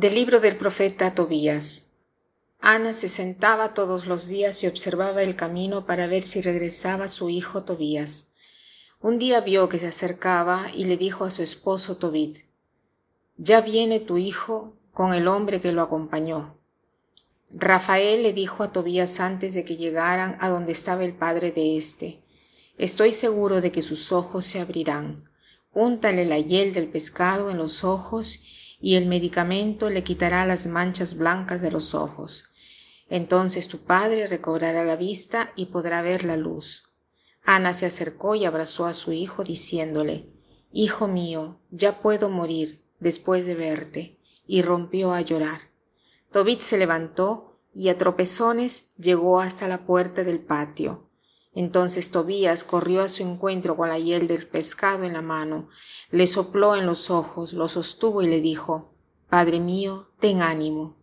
Del libro del profeta Tobías. Ana se sentaba todos los días y observaba el camino para ver si regresaba su hijo Tobías. Un día vio que se acercaba y le dijo a su esposo Tobit, Ya viene tu hijo con el hombre que lo acompañó. Rafael le dijo a Tobías antes de que llegaran a donde estaba el padre de éste, Estoy seguro de que sus ojos se abrirán. Úntale la hiel del pescado en los ojos y el medicamento le quitará las manchas blancas de los ojos. Entonces tu padre recobrará la vista y podrá ver la luz. Ana se acercó y abrazó a su hijo diciéndole, Hijo mío, ya puedo morir después de verte, y rompió a llorar. Tobit se levantó y a tropezones llegó hasta la puerta del patio. Entonces Tobías corrió a su encuentro con la hiel del pescado en la mano, le sopló en los ojos, lo sostuvo y le dijo, Padre mío, ten ánimo.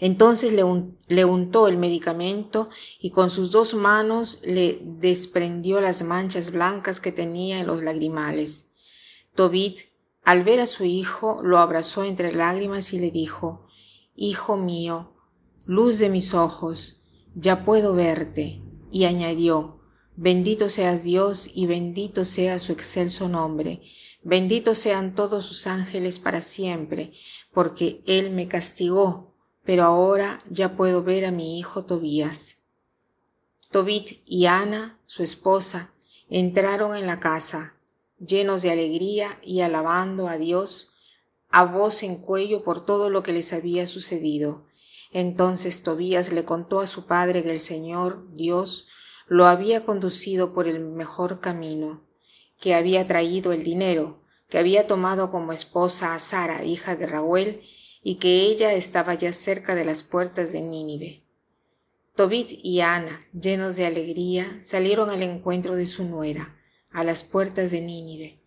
Entonces le, untó el medicamento y con sus dos manos le desprendió las manchas blancas que tenía en los lagrimales. Tobit, al ver a su hijo, lo abrazó entre lágrimas y le dijo, Hijo mío, luz de mis ojos, ya puedo verte y añadió, Bendito seas Dios y bendito sea su excelso nombre, bendito sean todos sus ángeles para siempre, porque Él me castigó, pero ahora ya puedo ver a mi hijo Tobías. Tobit y Ana, su esposa, entraron en la casa, llenos de alegría y alabando a Dios, a voz en cuello por todo lo que les había sucedido. Entonces Tobías le contó a su padre que el Señor, Dios, lo había conducido por el mejor camino, que había traído el dinero, que había tomado como esposa a Sara, hija de Raúl, y que ella estaba ya cerca de las puertas de Nínive. Tobit y Ana, llenos de alegría, salieron al encuentro de su nuera, a las puertas de Nínive.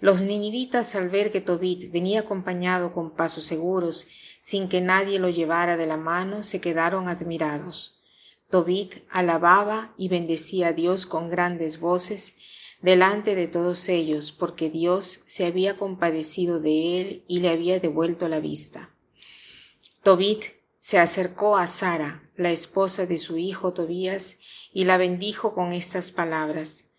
Los ninivitas, al ver que Tobit venía acompañado con pasos seguros sin que nadie lo llevara de la mano, se quedaron admirados. Tobit alababa y bendecía a Dios con grandes voces delante de todos ellos, porque Dios se había compadecido de él y le había devuelto la vista. Tobit se acercó a Sara, la esposa de su hijo Tobías, y la bendijo con estas palabras.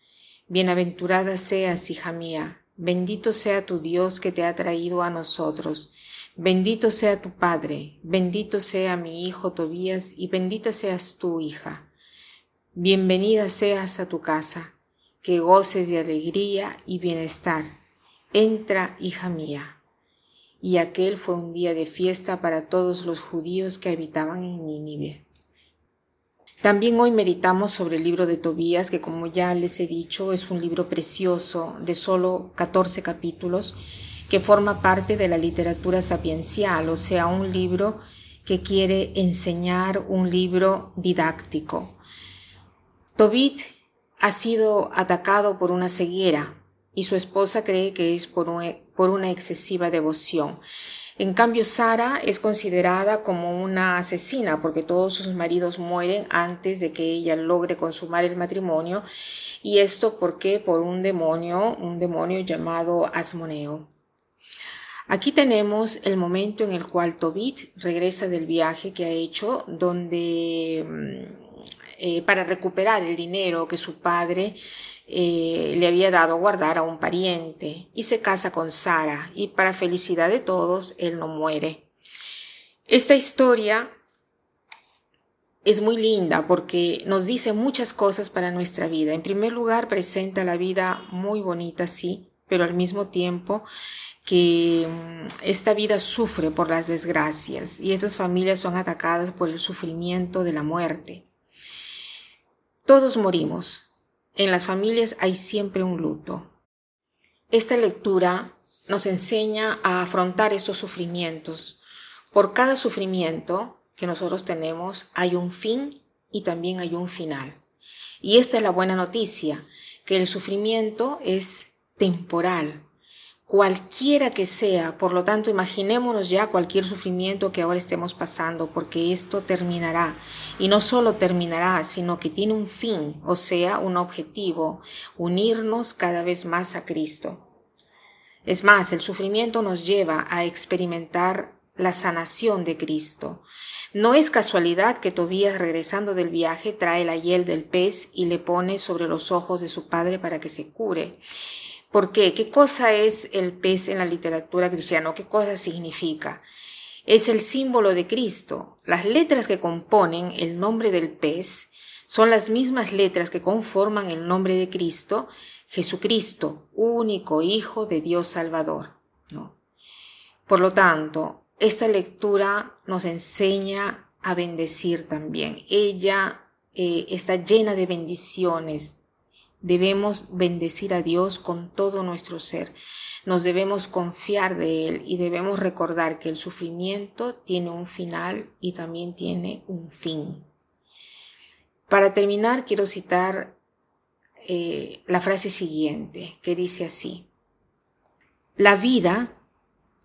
Bienaventurada seas, hija mía, bendito sea tu Dios que te ha traído a nosotros, Bendito sea tu Padre, bendito sea mi hijo Tobías y bendita seas tu hija. Bienvenida seas a tu casa, que goces de alegría y bienestar. Entra, hija mía. Y aquel fue un día de fiesta para todos los judíos que habitaban en Nínive. También hoy meditamos sobre el libro de Tobías, que como ya les he dicho es un libro precioso de solo 14 capítulos que forma parte de la literatura sapiencial, o sea, un libro que quiere enseñar, un libro didáctico. Tobit ha sido atacado por una ceguera y su esposa cree que es por, por una excesiva devoción. En cambio, Sara es considerada como una asesina porque todos sus maridos mueren antes de que ella logre consumar el matrimonio. Y esto porque por un demonio, un demonio llamado Asmoneo. Aquí tenemos el momento en el cual Tobit regresa del viaje que ha hecho, donde mm, eh, para recuperar el dinero que su padre eh, le había dado a guardar a un pariente y se casa con Sara y para felicidad de todos él no muere. Esta historia es muy linda porque nos dice muchas cosas para nuestra vida. En primer lugar, presenta la vida muy bonita, sí, pero al mismo tiempo que mm, esta vida sufre por las desgracias y estas familias son atacadas por el sufrimiento de la muerte. Todos morimos. En las familias hay siempre un luto. Esta lectura nos enseña a afrontar estos sufrimientos. Por cada sufrimiento que nosotros tenemos hay un fin y también hay un final. Y esta es la buena noticia, que el sufrimiento es temporal, cualquiera que sea. Por lo tanto, imaginémonos ya cualquier sufrimiento que ahora estemos pasando, porque esto terminará. Y no solo terminará, sino que tiene un fin, o sea, un objetivo, unirnos cada vez más a Cristo. Es más, el sufrimiento nos lleva a experimentar la sanación de Cristo. No es casualidad que Tobías regresando del viaje trae la hiel del pez y le pone sobre los ojos de su padre para que se cure. ¿Por qué? ¿Qué cosa es el pez en la literatura cristiana? ¿Qué cosa significa? Es el símbolo de Cristo. Las letras que componen el nombre del pez son las mismas letras que conforman el nombre de Cristo, Jesucristo, único Hijo de Dios Salvador. Por lo tanto, esta lectura nos enseña a bendecir también. Ella eh, está llena de bendiciones. Debemos bendecir a Dios con todo nuestro ser. Nos debemos confiar de Él y debemos recordar que el sufrimiento tiene un final y también tiene un fin. Para terminar, quiero citar eh, la frase siguiente, que dice así. La vida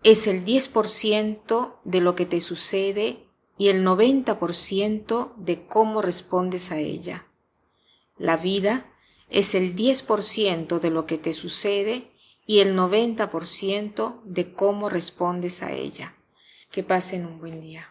es el 10% de lo que te sucede y el 90% de cómo respondes a ella. La vida es el 10% de lo que te sucede y el 90% de cómo respondes a ella. Que pasen un buen día.